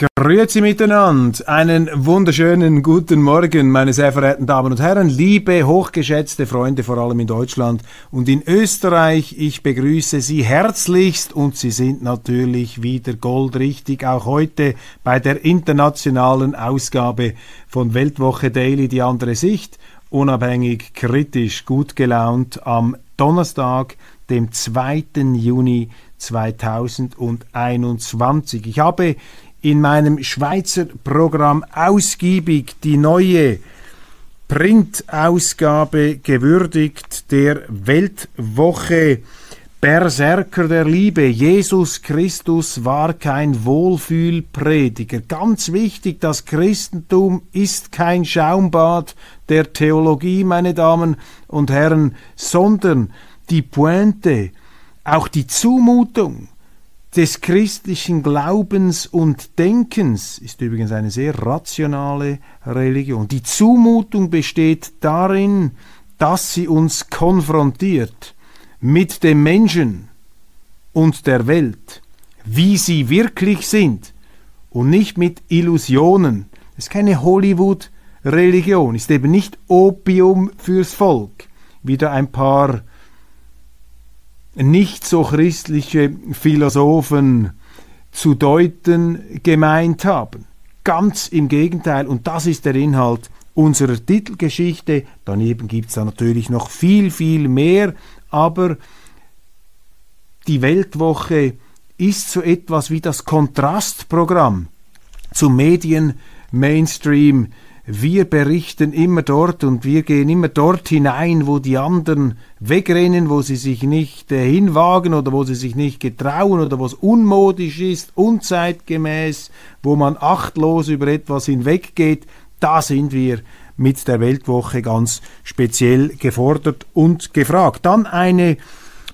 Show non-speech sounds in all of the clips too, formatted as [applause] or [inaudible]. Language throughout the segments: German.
Grüezi miteinander. Einen wunderschönen guten Morgen, meine sehr verehrten Damen und Herren, liebe hochgeschätzte Freunde, vor allem in Deutschland und in Österreich. Ich begrüße Sie herzlichst und Sie sind natürlich wieder goldrichtig, auch heute bei der internationalen Ausgabe von Weltwoche Daily, die andere Sicht, unabhängig, kritisch, gut gelaunt am Donnerstag, dem 2. Juni 2021. Ich habe in meinem Schweizer Programm ausgiebig die neue Printausgabe gewürdigt der Weltwoche Berserker der Liebe. Jesus Christus war kein Wohlfühlprediger. Ganz wichtig, das Christentum ist kein Schaumbad der Theologie, meine Damen und Herren, sondern die Pointe, auch die Zumutung, des christlichen Glaubens und Denkens ist übrigens eine sehr rationale Religion. Die Zumutung besteht darin, dass sie uns konfrontiert mit dem Menschen und der Welt, wie sie wirklich sind und nicht mit Illusionen. Es ist keine Hollywood-Religion, ist eben nicht Opium fürs Volk, wie da ein paar nicht so christliche Philosophen zu deuten gemeint haben. Ganz im Gegenteil, und das ist der Inhalt unserer Titelgeschichte. Daneben gibt es da natürlich noch viel, viel mehr, aber die Weltwoche ist so etwas wie das Kontrastprogramm zum Medien Mainstream wir berichten immer dort und wir gehen immer dort hinein, wo die anderen wegrennen, wo sie sich nicht äh, hinwagen oder wo sie sich nicht getrauen oder wo es unmodisch ist, unzeitgemäß, wo man achtlos über etwas hinweggeht. Da sind wir mit der Weltwoche ganz speziell gefordert und gefragt. Dann eine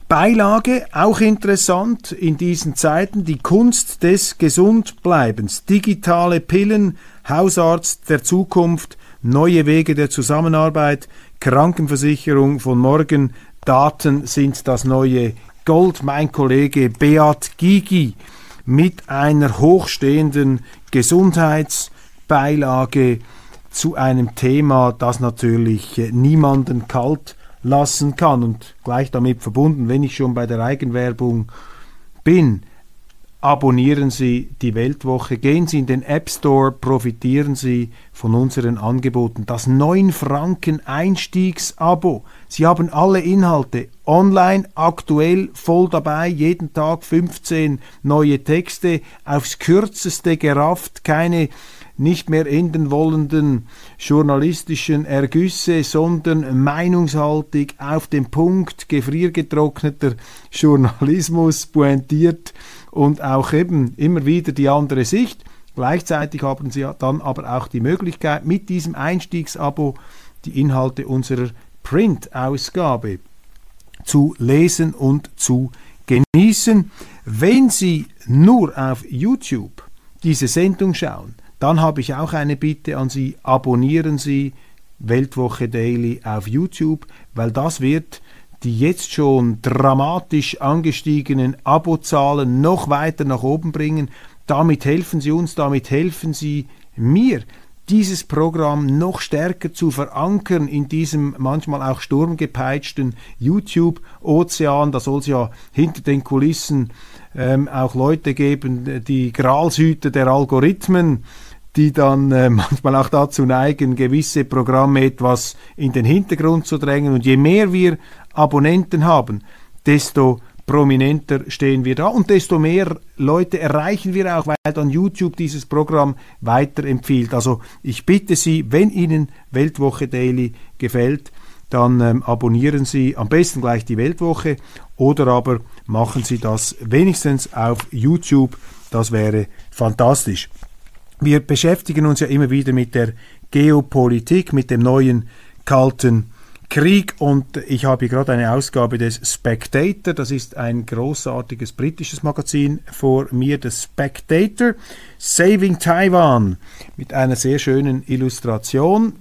Beilage, auch interessant in diesen Zeiten, die Kunst des Gesundbleibens, digitale Pillen, Hausarzt der Zukunft, neue Wege der Zusammenarbeit, Krankenversicherung von morgen, Daten sind das neue Gold. Mein Kollege Beat Gigi mit einer hochstehenden Gesundheitsbeilage zu einem Thema, das natürlich niemanden kalt lassen kann. Und gleich damit verbunden, wenn ich schon bei der Eigenwerbung bin, abonnieren Sie die Weltwoche, gehen Sie in den App Store, profitieren Sie von unseren Angeboten. Das 9 Franken Einstiegsabo. Sie haben alle Inhalte online, aktuell, voll dabei, jeden Tag 15 neue Texte, aufs kürzeste gerafft, keine nicht mehr enden wollenden journalistischen Ergüsse, sondern meinungshaltig auf den Punkt, gefriergetrockneter Journalismus, pointiert und auch eben immer wieder die andere Sicht. Gleichzeitig haben Sie dann aber auch die Möglichkeit, mit diesem Einstiegsabo die Inhalte unserer Print-Ausgabe zu lesen und zu genießen. Wenn Sie nur auf YouTube diese Sendung schauen, dann habe ich auch eine Bitte an Sie, abonnieren Sie Weltwoche Daily auf YouTube, weil das wird die jetzt schon dramatisch angestiegenen Abozahlen noch weiter nach oben bringen. Damit helfen Sie uns, damit helfen Sie mir, dieses Programm noch stärker zu verankern in diesem manchmal auch sturmgepeitschten YouTube-Ozean. Da soll es ja hinter den Kulissen ähm, auch Leute geben, die Gralshüter der Algorithmen, die dann äh, [laughs] manchmal auch dazu neigen, gewisse Programme etwas in den Hintergrund zu drängen. Und je mehr wir Abonnenten haben, desto prominenter stehen wir da und desto mehr Leute erreichen wir auch, weil dann YouTube dieses Programm weiterempfiehlt. Also ich bitte Sie, wenn Ihnen Weltwoche Daily gefällt, dann ähm, abonnieren Sie am besten gleich die Weltwoche oder aber machen Sie das wenigstens auf YouTube. Das wäre fantastisch. Wir beschäftigen uns ja immer wieder mit der Geopolitik, mit dem neuen kalten Krieg. Und ich habe hier gerade eine Ausgabe des Spectator, das ist ein großartiges britisches Magazin vor mir, das Spectator, Saving Taiwan, mit einer sehr schönen Illustration,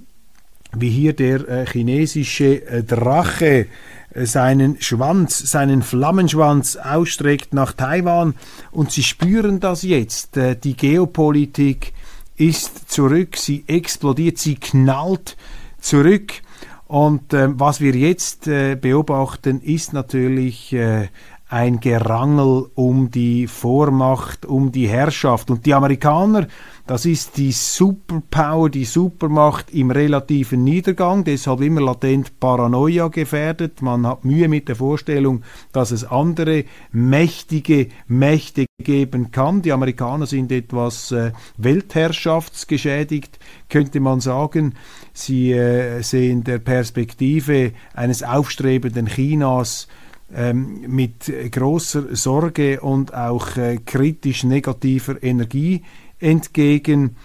wie hier der äh, chinesische äh, Drache seinen Schwanz, seinen Flammenschwanz ausstreckt nach Taiwan und sie spüren das jetzt, äh, die Geopolitik ist zurück, sie explodiert, sie knallt zurück und äh, was wir jetzt äh, beobachten, ist natürlich äh, ein Gerangel um die Vormacht, um die Herrschaft. Und die Amerikaner, das ist die Superpower, die Supermacht im relativen Niedergang, deshalb immer latent Paranoia gefährdet. Man hat Mühe mit der Vorstellung, dass es andere mächtige Mächte geben kann. Die Amerikaner sind etwas äh, weltherrschaftsgeschädigt, könnte man sagen. Sie äh, sehen der Perspektive eines aufstrebenden Chinas ähm, mit großer Sorge und auch äh, kritisch negativer Energie entgegen.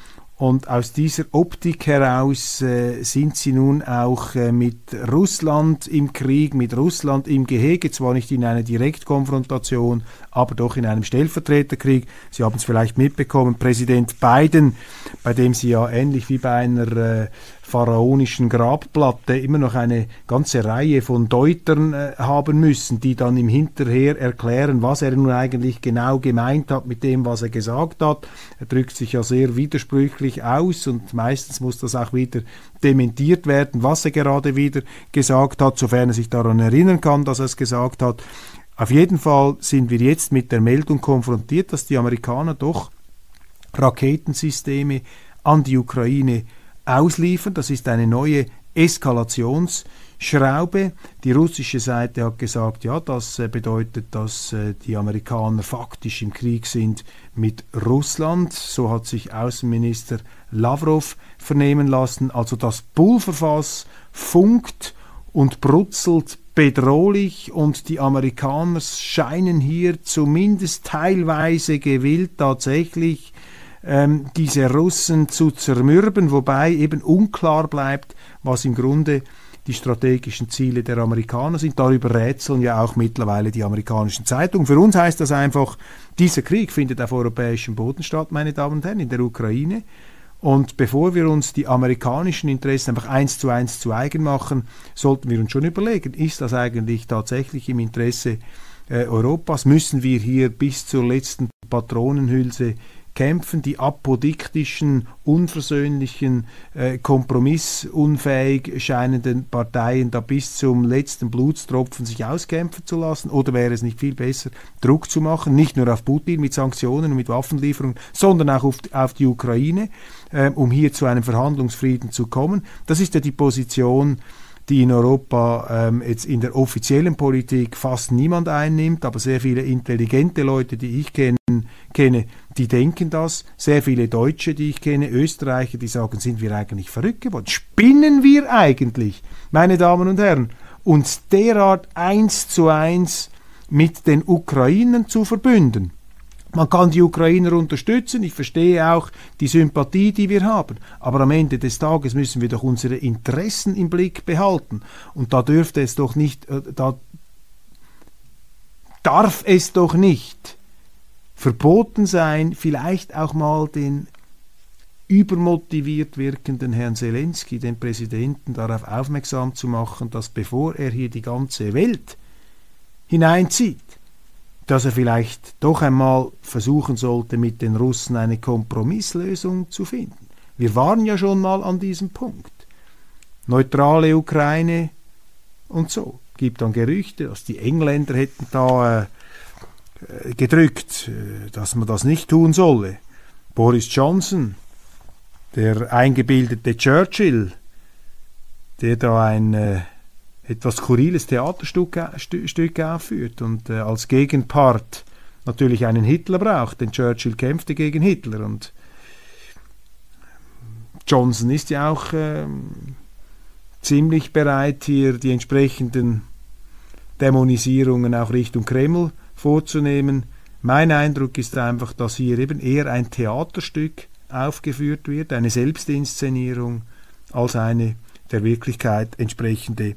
Und aus dieser Optik heraus äh, sind sie nun auch äh, mit Russland im Krieg, mit Russland im Gehege, zwar nicht in einer Direktkonfrontation, aber doch in einem Stellvertreterkrieg. Sie haben es vielleicht mitbekommen, Präsident Biden, bei dem sie ja ähnlich wie bei einer äh, pharaonischen Grabplatte immer noch eine ganze Reihe von Deutern äh, haben müssen, die dann im Hinterher erklären, was er nun eigentlich genau gemeint hat mit dem, was er gesagt hat. Er drückt sich ja sehr widersprüchlich aus und meistens muss das auch wieder dementiert werden, was er gerade wieder gesagt hat, sofern er sich daran erinnern kann, dass er es gesagt hat. Auf jeden Fall sind wir jetzt mit der Meldung konfrontiert, dass die Amerikaner doch Raketensysteme an die Ukraine ausliefern. Das ist eine neue Eskalationsschraube. Die russische Seite hat gesagt, ja, das äh, bedeutet, dass äh, die Amerikaner faktisch im Krieg sind mit Russland. So hat sich Außenminister Lavrov vernehmen lassen. Also das Pulverfass funkt und brutzelt bedrohlich und die Amerikaner scheinen hier zumindest teilweise gewillt tatsächlich ähm, diese Russen zu zermürben, wobei eben unklar bleibt, was im Grunde die strategischen Ziele der Amerikaner sind. Darüber rätseln ja auch mittlerweile die amerikanischen Zeitungen. Für uns heißt das einfach, dieser Krieg findet auf europäischem Boden statt, meine Damen und Herren, in der Ukraine. Und bevor wir uns die amerikanischen Interessen einfach eins zu eins zu eigen machen, sollten wir uns schon überlegen, ist das eigentlich tatsächlich im Interesse äh, Europas? Müssen wir hier bis zur letzten Patronenhülse kämpfen, die apodiktischen, unversöhnlichen, äh, kompromissunfähig scheinenden Parteien da bis zum letzten Blutstropfen sich auskämpfen zu lassen? Oder wäre es nicht viel besser, Druck zu machen, nicht nur auf Putin mit Sanktionen und mit Waffenlieferungen, sondern auch auf, auf die Ukraine, äh, um hier zu einem Verhandlungsfrieden zu kommen? Das ist ja die Position, die in Europa ähm, jetzt in der offiziellen Politik fast niemand einnimmt, aber sehr viele intelligente Leute, die ich kenne, kenne, die denken das. Sehr viele Deutsche, die ich kenne, Österreicher, die sagen, sind wir eigentlich verrückt geworden? Spinnen wir eigentlich, meine Damen und Herren, uns derart eins zu eins mit den Ukrainern zu verbünden? Man kann die Ukrainer unterstützen, ich verstehe auch die Sympathie, die wir haben, aber am Ende des Tages müssen wir doch unsere Interessen im Blick behalten. Und da dürfte es doch nicht, äh, da darf es doch nicht verboten sein, vielleicht auch mal den übermotiviert wirkenden Herrn Zelensky, den Präsidenten, darauf aufmerksam zu machen, dass bevor er hier die ganze Welt hineinzieht, dass er vielleicht doch einmal versuchen sollte, mit den Russen eine Kompromisslösung zu finden. Wir waren ja schon mal an diesem Punkt. Neutrale Ukraine und so. Gibt dann Gerüchte, dass die Engländer hätten da äh, gedrückt, äh, dass man das nicht tun solle. Boris Johnson, der eingebildete Churchill, der da ein äh, etwas skurriles Theaterstück Stück aufführt und äh, als Gegenpart natürlich einen Hitler braucht, denn Churchill kämpfte gegen Hitler und Johnson ist ja auch äh, ziemlich bereit, hier die entsprechenden Dämonisierungen auch Richtung Kreml vorzunehmen. Mein Eindruck ist einfach, dass hier eben eher ein Theaterstück aufgeführt wird, eine Selbstinszenierung, als eine der Wirklichkeit entsprechende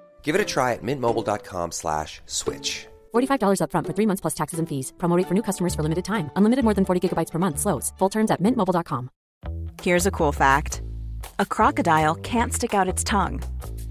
Give it a try at mintmobile.com slash switch. $45 upfront for three months plus taxes and fees. Promote for new customers for limited time. Unlimited more than 40 gigabytes per month. Slows. Full terms at mintmobile.com. Here's a cool fact. A crocodile can't stick out its tongue.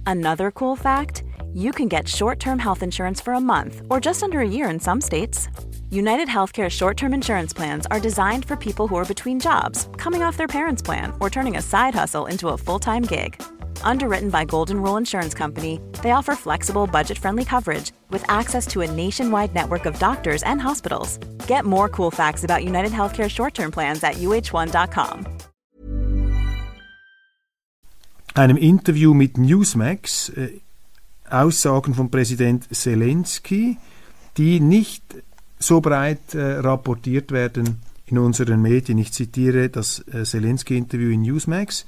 Another cool fact, you can get short-term health insurance for a month or just under a year in some states. United Healthcare short term insurance plans are designed for people who are between jobs, coming off their parents' plan, or turning a side hustle into a full time gig. Underwritten by Golden Rule Insurance Company, they offer flexible, budget friendly coverage with access to a nationwide network of doctors and hospitals. Get more cool facts about United Healthcare short term plans at uh1.com. Einem Interview mit Newsmax äh, Aussagen von Präsident Zelensky, die nicht so breit äh, rapportiert werden in unseren Medien. Ich zitiere das äh, Zelensky-Interview in Newsmax.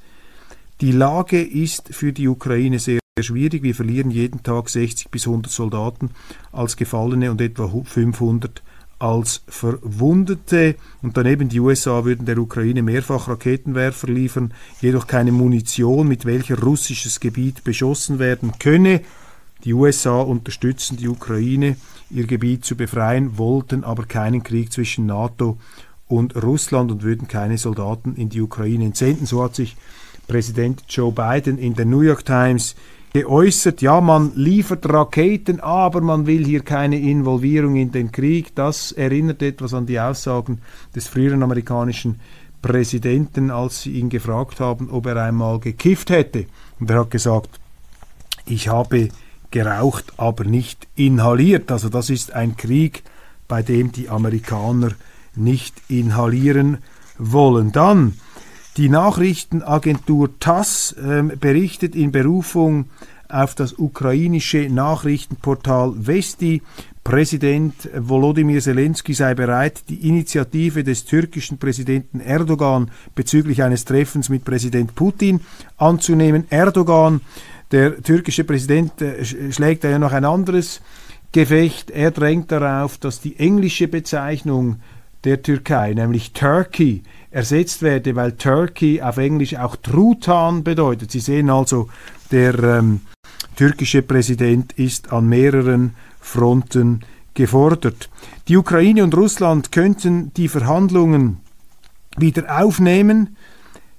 Die Lage ist für die Ukraine sehr schwierig. Wir verlieren jeden Tag 60 bis 100 Soldaten als Gefallene und etwa 500 als Verwundete. Und daneben die USA würden der Ukraine mehrfach Raketenwerfer liefern, jedoch keine Munition, mit welcher russisches Gebiet beschossen werden könne. Die USA unterstützen die Ukraine ihr Gebiet zu befreien, wollten aber keinen Krieg zwischen NATO und Russland und würden keine Soldaten in die Ukraine entsenden. So hat sich Präsident Joe Biden in der New York Times geäußert, ja, man liefert Raketen, aber man will hier keine Involvierung in den Krieg. Das erinnert etwas an die Aussagen des früheren amerikanischen Präsidenten, als sie ihn gefragt haben, ob er einmal gekifft hätte. Und er hat gesagt, ich habe geraucht, aber nicht inhaliert. Also das ist ein Krieg, bei dem die Amerikaner nicht inhalieren wollen. Dann die Nachrichtenagentur TASS äh, berichtet in Berufung auf das ukrainische Nachrichtenportal Vesti, Präsident Volodymyr Zelensky sei bereit, die Initiative des türkischen Präsidenten Erdogan bezüglich eines Treffens mit Präsident Putin anzunehmen. Erdogan der türkische Präsident äh, schlägt ja noch ein anderes Gefecht. Er drängt darauf, dass die englische Bezeichnung der Türkei, nämlich Turkey, ersetzt werde, weil Turkey auf Englisch auch Truthahn bedeutet. Sie sehen also, der ähm, türkische Präsident ist an mehreren Fronten gefordert. Die Ukraine und Russland könnten die Verhandlungen wieder aufnehmen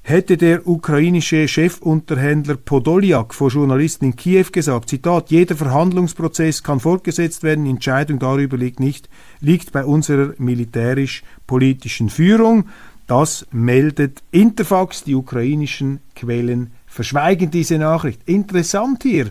hätte der ukrainische Chefunterhändler Podolyak vor Journalisten in Kiew gesagt, Zitat, jeder Verhandlungsprozess kann fortgesetzt werden, Entscheidung darüber liegt nicht, liegt bei unserer militärisch-politischen Führung. Das meldet Interfax, die ukrainischen Quellen verschweigen diese Nachricht. Interessant hier.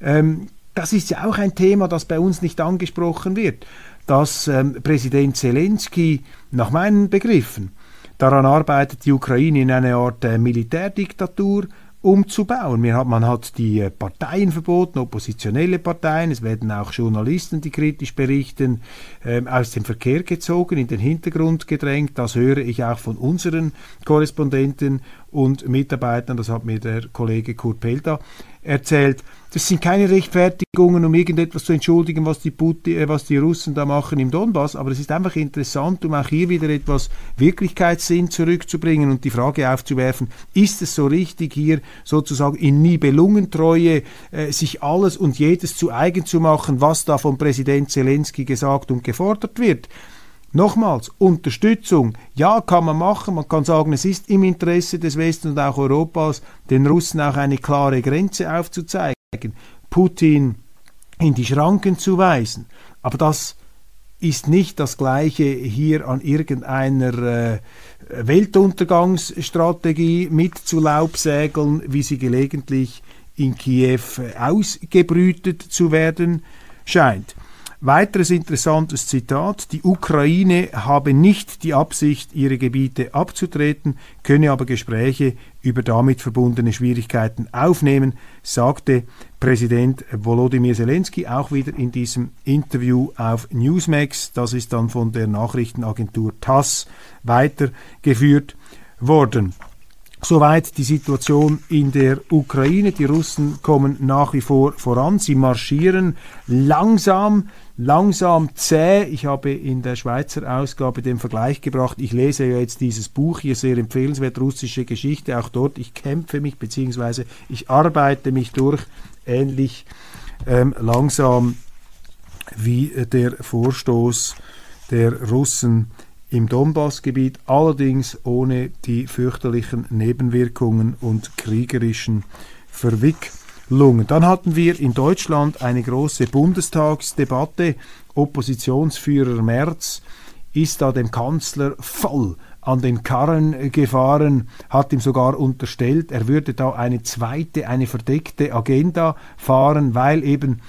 Ähm, das ist ja auch ein Thema, das bei uns nicht angesprochen wird, dass ähm, Präsident Zelensky nach meinen Begriffen Daran arbeitet die Ukraine in eine Art äh, Militärdiktatur umzubauen. Man hat die äh, Parteien verboten, oppositionelle Parteien. Es werden auch Journalisten, die kritisch berichten, ähm, aus dem Verkehr gezogen, in den Hintergrund gedrängt. Das höre ich auch von unseren Korrespondenten und Mitarbeitern. Das hat mir der Kollege Kurt Pelda erzählt. Das sind keine Rechtfertigungen, um irgendetwas zu entschuldigen, was die, Putin, äh, was die Russen da machen im Donbass, aber es ist einfach interessant, um auch hier wieder etwas Wirklichkeitssinn zurückzubringen und die Frage aufzuwerfen, ist es so richtig, hier sozusagen in Nibelungentreue äh, sich alles und jedes zu eigen zu machen, was da von Präsident Zelensky gesagt und gefordert wird? Nochmals, Unterstützung, ja, kann man machen. Man kann sagen, es ist im Interesse des Westens und auch Europas, den Russen auch eine klare Grenze aufzuzeigen. Putin in die Schranken zu weisen. Aber das ist nicht das gleiche hier an irgendeiner äh, Weltuntergangsstrategie Laubsägeln, wie sie gelegentlich in Kiew ausgebrütet zu werden scheint. Weiteres interessantes Zitat. Die Ukraine habe nicht die Absicht, ihre Gebiete abzutreten, könne aber Gespräche über damit verbundene Schwierigkeiten aufnehmen, sagte Präsident Volodymyr Zelensky auch wieder in diesem Interview auf Newsmax. Das ist dann von der Nachrichtenagentur TASS weitergeführt worden. Soweit die Situation in der Ukraine. Die Russen kommen nach wie vor voran. Sie marschieren langsam, langsam zäh. Ich habe in der Schweizer Ausgabe den Vergleich gebracht. Ich lese ja jetzt dieses Buch hier sehr empfehlenswert, russische Geschichte. Auch dort, ich kämpfe mich, beziehungsweise ich arbeite mich durch, ähnlich ähm, langsam wie der Vorstoß der Russen im Donbassgebiet, allerdings ohne die fürchterlichen Nebenwirkungen und kriegerischen Verwicklungen. Dann hatten wir in Deutschland eine große Bundestagsdebatte. Oppositionsführer Merz ist da dem Kanzler voll an den Karren gefahren, hat ihm sogar unterstellt, er würde da eine zweite, eine verdeckte Agenda fahren, weil eben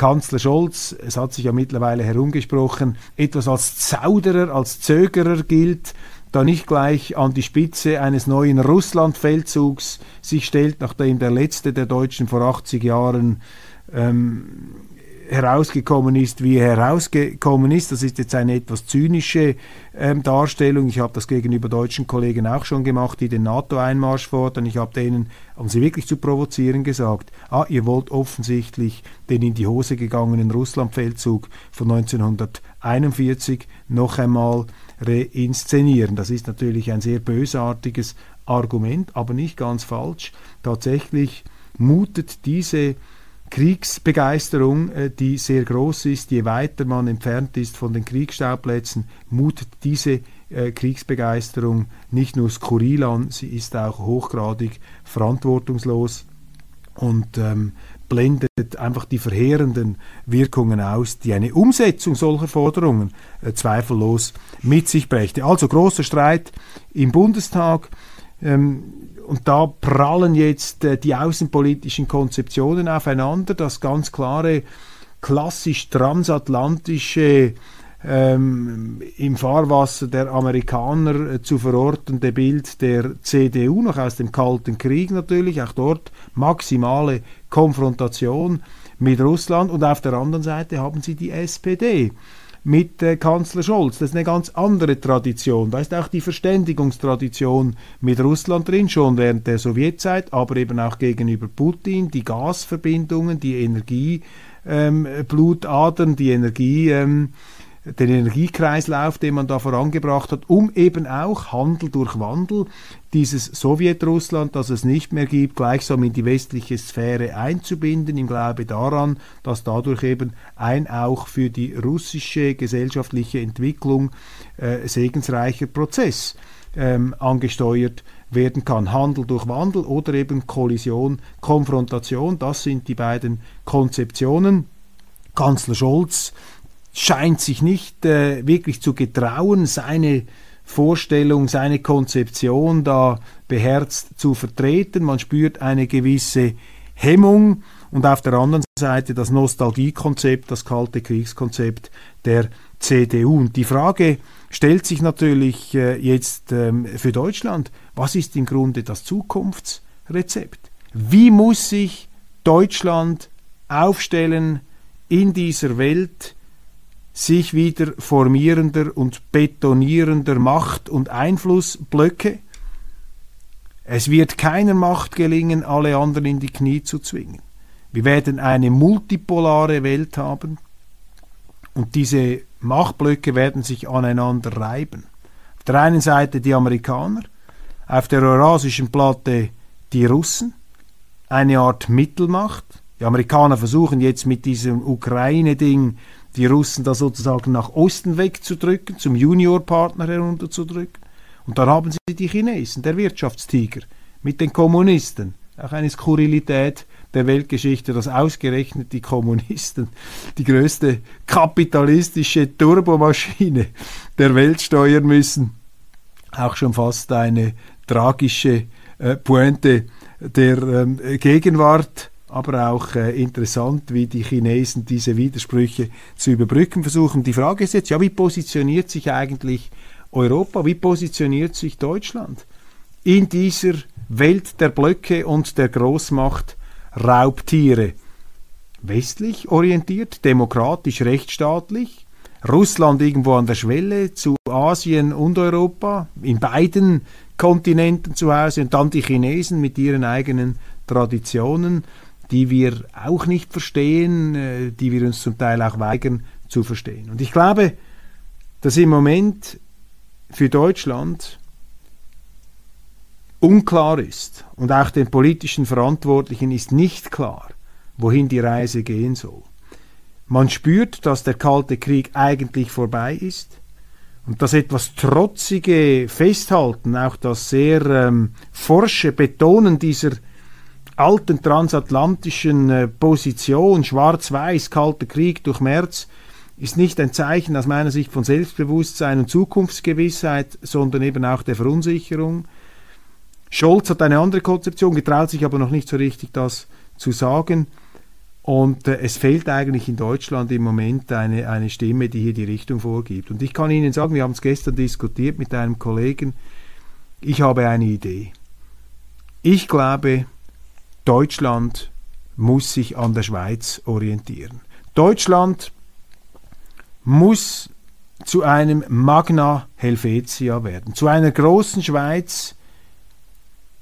Kanzler Scholz, es hat sich ja mittlerweile herumgesprochen, etwas als Zauderer, als Zögerer gilt, da nicht gleich an die Spitze eines neuen Russlandfeldzugs sich stellt, nachdem der letzte der Deutschen vor 80 Jahren ähm, herausgekommen ist, wie er herausgekommen ist. Das ist jetzt eine etwas zynische ähm, Darstellung. Ich habe das gegenüber deutschen Kollegen auch schon gemacht, die den NATO-Einmarsch fordern. Ich habe denen, um sie wirklich zu provozieren, gesagt, ah, ihr wollt offensichtlich den in die Hose gegangenen Russlandfeldzug von 1941 noch einmal reinszenieren. Das ist natürlich ein sehr bösartiges Argument, aber nicht ganz falsch. Tatsächlich mutet diese Kriegsbegeisterung, äh, die sehr groß ist. Je weiter man entfernt ist von den Kriegsschauplätzen, mutet diese äh, Kriegsbegeisterung nicht nur skurril an, sie ist auch hochgradig verantwortungslos und ähm, blendet einfach die verheerenden Wirkungen aus, die eine Umsetzung solcher Forderungen äh, zweifellos mit sich brächte. Also großer Streit im Bundestag. Ähm, und da prallen jetzt äh, die außenpolitischen Konzeptionen aufeinander. Das ganz klare, klassisch transatlantische, ähm, im Fahrwasser der Amerikaner äh, zu verortende Bild der CDU, noch aus dem Kalten Krieg natürlich, auch dort maximale Konfrontation mit Russland. Und auf der anderen Seite haben sie die SPD mit äh, Kanzler Scholz. Das ist eine ganz andere Tradition. Da ist auch die Verständigungstradition mit Russland drin, schon während der Sowjetzeit, aber eben auch gegenüber Putin, die Gasverbindungen, die Energieblutadern, ähm, die Energie. Ähm, den Energiekreislauf, den man da vorangebracht hat, um eben auch Handel durch Wandel, dieses Sowjetrussland, das es nicht mehr gibt, gleichsam in die westliche Sphäre einzubinden, im Glaube daran, dass dadurch eben ein auch für die russische gesellschaftliche Entwicklung äh, segensreicher Prozess ähm, angesteuert werden kann. Handel durch Wandel oder eben Kollision, Konfrontation, das sind die beiden Konzeptionen. Kanzler Scholz scheint sich nicht äh, wirklich zu getrauen, seine Vorstellung, seine Konzeption da beherzt zu vertreten. Man spürt eine gewisse Hemmung und auf der anderen Seite das Nostalgiekonzept, das kalte Kriegskonzept der CDU. Und die Frage stellt sich natürlich äh, jetzt ähm, für Deutschland, was ist im Grunde das Zukunftsrezept? Wie muss sich Deutschland aufstellen in dieser Welt, sich wieder formierender und betonierender Macht- und Einflussblöcke. Es wird keiner Macht gelingen, alle anderen in die Knie zu zwingen. Wir werden eine multipolare Welt haben und diese Machtblöcke werden sich aneinander reiben. Auf der einen Seite die Amerikaner, auf der eurasischen Platte die Russen, eine Art Mittelmacht. Die Amerikaner versuchen jetzt mit diesem Ukraine-Ding die Russen da sozusagen nach Osten wegzudrücken, zum Juniorpartner herunterzudrücken. Und dann haben sie die Chinesen, der Wirtschaftstiger, mit den Kommunisten. Auch eine Skurrilität der Weltgeschichte, dass ausgerechnet die Kommunisten [laughs] die größte kapitalistische Turbomaschine der Welt steuern müssen. Auch schon fast eine tragische äh, Pointe der ähm, Gegenwart, aber auch äh, interessant, wie die Chinesen diese Widersprüche zu überbrücken versuchen. Die Frage ist jetzt, ja, wie positioniert sich eigentlich Europa, wie positioniert sich Deutschland in dieser Welt der Blöcke und der Großmacht Raubtiere? Westlich orientiert, demokratisch, rechtsstaatlich, Russland irgendwo an der Schwelle zu Asien und Europa, in beiden Kontinenten zu Hause und dann die Chinesen mit ihren eigenen Traditionen, die wir auch nicht verstehen, äh, die wir uns zum Teil auch weigern zu verstehen. Und ich glaube, dass im Moment für Deutschland unklar ist und auch den politischen Verantwortlichen ist nicht klar, wohin die Reise gehen soll. Man spürt, dass der Kalte Krieg eigentlich vorbei ist. Und das etwas trotzige Festhalten, auch das sehr ähm, forsche Betonen dieser alten transatlantischen äh, Position, schwarz-weiß, kalter Krieg durch März, ist nicht ein Zeichen aus meiner Sicht von Selbstbewusstsein und Zukunftsgewissheit, sondern eben auch der Verunsicherung. Scholz hat eine andere Konzeption, getraut sich aber noch nicht so richtig, das zu sagen. Und äh, es fehlt eigentlich in Deutschland im Moment eine, eine Stimme, die hier die Richtung vorgibt. Und ich kann Ihnen sagen, wir haben es gestern diskutiert mit einem Kollegen, ich habe eine Idee. Ich glaube, Deutschland muss sich an der Schweiz orientieren. Deutschland muss zu einem Magna Helvetia werden, zu einer großen Schweiz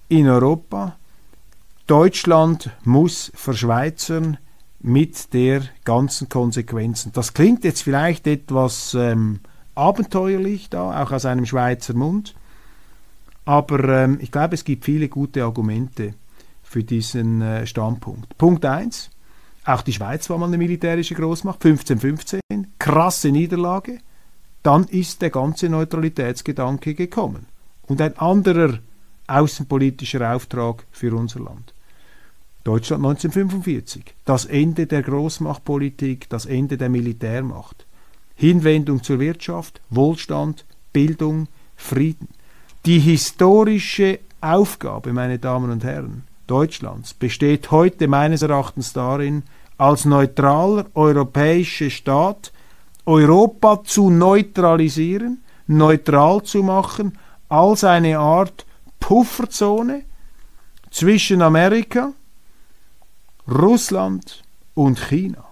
in Europa. Deutschland muss verschweizern mit der ganzen Konsequenzen. Das klingt jetzt vielleicht etwas ähm, abenteuerlich da, auch aus einem Schweizer Mund, aber ähm, ich glaube, es gibt viele gute Argumente für diesen äh, Standpunkt. Punkt 1. Auch die Schweiz war mal eine militärische Großmacht, 1515, krasse Niederlage. Dann ist der ganze Neutralitätsgedanke gekommen. Und ein anderer außenpolitischer Auftrag für unser Land. Deutschland 1945. Das Ende der Großmachtpolitik, das Ende der Militärmacht. Hinwendung zur Wirtschaft, Wohlstand, Bildung, Frieden. Die historische Aufgabe, meine Damen und Herren, Deutschlands besteht heute meines Erachtens darin, als neutraler europäischer Staat Europa zu neutralisieren, neutral zu machen, als eine Art Pufferzone zwischen Amerika, Russland und China.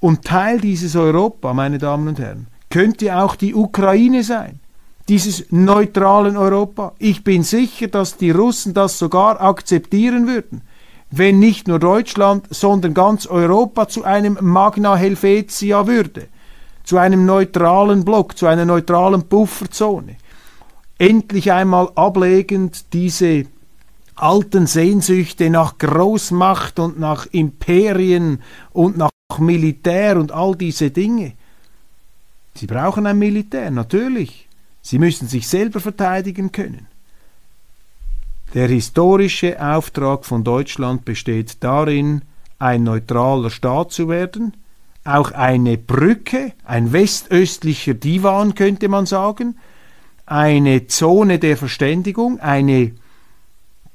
Und Teil dieses Europa, meine Damen und Herren, könnte auch die Ukraine sein, dieses neutralen Europa. Ich bin sicher, dass die Russen das sogar akzeptieren würden, wenn nicht nur Deutschland, sondern ganz Europa zu einem Magna Helvetia würde, zu einem neutralen Block, zu einer neutralen Pufferzone. Endlich einmal ablegend diese alten Sehnsüchte nach Großmacht und nach Imperien und nach Militär und all diese Dinge. Sie brauchen ein Militär, natürlich. Sie müssen sich selber verteidigen können. Der historische Auftrag von Deutschland besteht darin, ein neutraler Staat zu werden, auch eine Brücke, ein westöstlicher Divan könnte man sagen, eine Zone der Verständigung, eine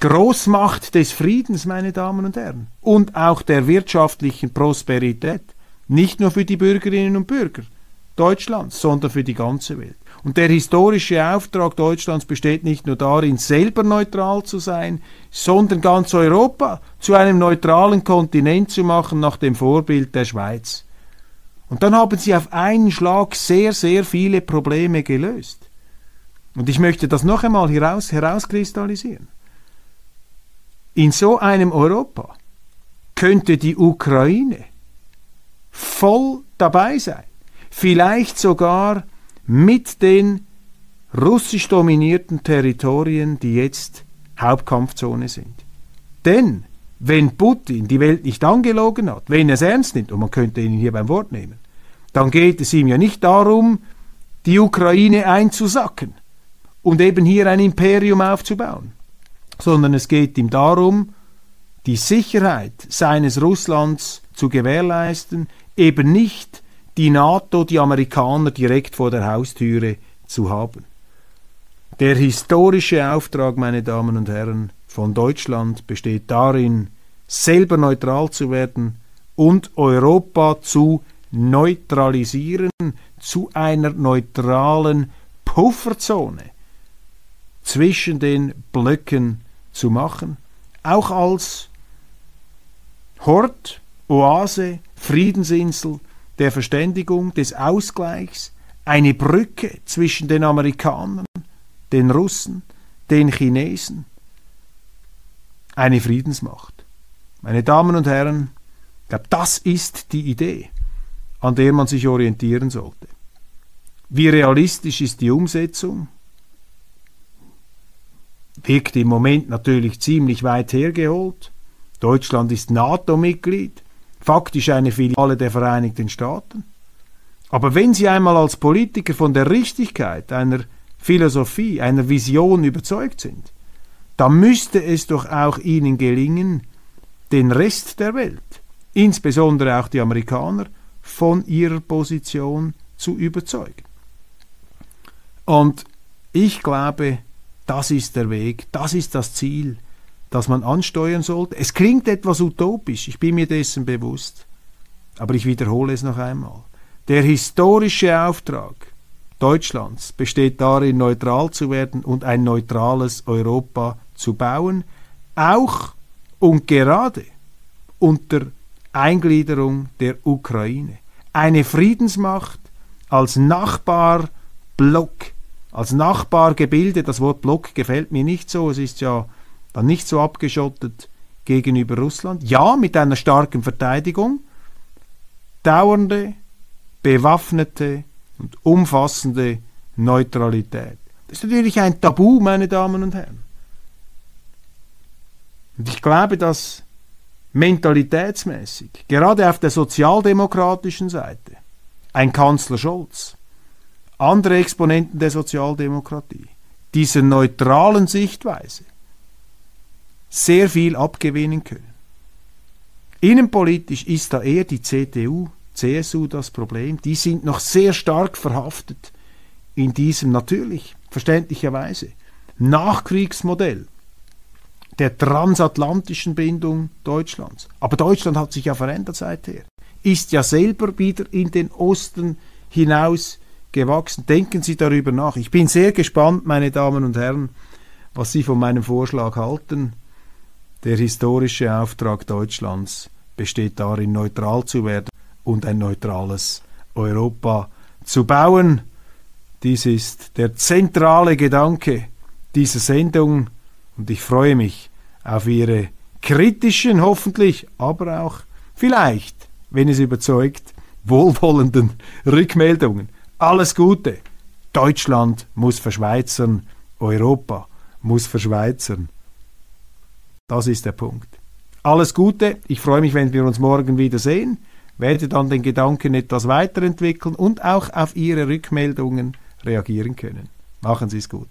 Großmacht des Friedens, meine Damen und Herren, und auch der wirtschaftlichen Prosperität, nicht nur für die Bürgerinnen und Bürger Deutschlands, sondern für die ganze Welt. Und der historische Auftrag Deutschlands besteht nicht nur darin, selber neutral zu sein, sondern ganz Europa zu einem neutralen Kontinent zu machen nach dem Vorbild der Schweiz. Und dann haben sie auf einen Schlag sehr, sehr viele Probleme gelöst. Und ich möchte das noch einmal heraus, herauskristallisieren. In so einem Europa könnte die Ukraine voll dabei sein, vielleicht sogar mit den russisch dominierten Territorien, die jetzt Hauptkampfzone sind. Denn wenn Putin die Welt nicht angelogen hat, wenn er es ernst nimmt, und man könnte ihn hier beim Wort nehmen, dann geht es ihm ja nicht darum, die Ukraine einzusacken und eben hier ein Imperium aufzubauen sondern es geht ihm darum, die Sicherheit seines Russlands zu gewährleisten, eben nicht die NATO, die Amerikaner direkt vor der Haustüre zu haben. Der historische Auftrag, meine Damen und Herren, von Deutschland besteht darin, selber neutral zu werden und Europa zu neutralisieren, zu einer neutralen Pufferzone zwischen den Blöcken zu machen, auch als Hort, Oase, Friedensinsel der Verständigung, des Ausgleichs, eine Brücke zwischen den Amerikanern, den Russen, den Chinesen, eine Friedensmacht. Meine Damen und Herren, ich glaube, das ist die Idee, an der man sich orientieren sollte. Wie realistisch ist die Umsetzung? Wirkt im Moment natürlich ziemlich weit hergeholt. Deutschland ist NATO-Mitglied, faktisch eine Filiale der Vereinigten Staaten. Aber wenn Sie einmal als Politiker von der Richtigkeit einer Philosophie, einer Vision überzeugt sind, dann müsste es doch auch Ihnen gelingen, den Rest der Welt, insbesondere auch die Amerikaner, von ihrer Position zu überzeugen. Und ich glaube, das ist der Weg, das ist das Ziel, das man ansteuern sollte. Es klingt etwas utopisch, ich bin mir dessen bewusst, aber ich wiederhole es noch einmal. Der historische Auftrag Deutschlands besteht darin, neutral zu werden und ein neutrales Europa zu bauen, auch und gerade unter Eingliederung der Ukraine. Eine Friedensmacht als Nachbarblock als Nachbargebilde, das Wort Block gefällt mir nicht so, es ist ja dann nicht so abgeschottet gegenüber Russland. Ja, mit einer starken Verteidigung, dauernde, bewaffnete und umfassende Neutralität. Das ist natürlich ein Tabu, meine Damen und Herren. Und ich glaube, dass mentalitätsmäßig, gerade auf der sozialdemokratischen Seite, ein Kanzler Scholz, andere Exponenten der Sozialdemokratie dieser neutralen Sichtweise sehr viel abgewinnen können. Innenpolitisch ist da eher die CDU, CSU das Problem. Die sind noch sehr stark verhaftet in diesem natürlich, verständlicherweise, Nachkriegsmodell der transatlantischen Bindung Deutschlands. Aber Deutschland hat sich ja verändert seither, ist ja selber wieder in den Osten hinaus gewachsen. Denken Sie darüber nach. Ich bin sehr gespannt, meine Damen und Herren, was Sie von meinem Vorschlag halten. Der historische Auftrag Deutschlands besteht darin, neutral zu werden und ein neutrales Europa zu bauen. Dies ist der zentrale Gedanke dieser Sendung und ich freue mich auf Ihre kritischen, hoffentlich, aber auch vielleicht, wenn es überzeugt, wohlwollenden Rückmeldungen. Alles Gute. Deutschland muss verschweizern, Europa muss verschweizern. Das ist der Punkt. Alles Gute, ich freue mich, wenn wir uns morgen wiedersehen, werde dann den Gedanken etwas weiterentwickeln und auch auf Ihre Rückmeldungen reagieren können. Machen Sie es gut.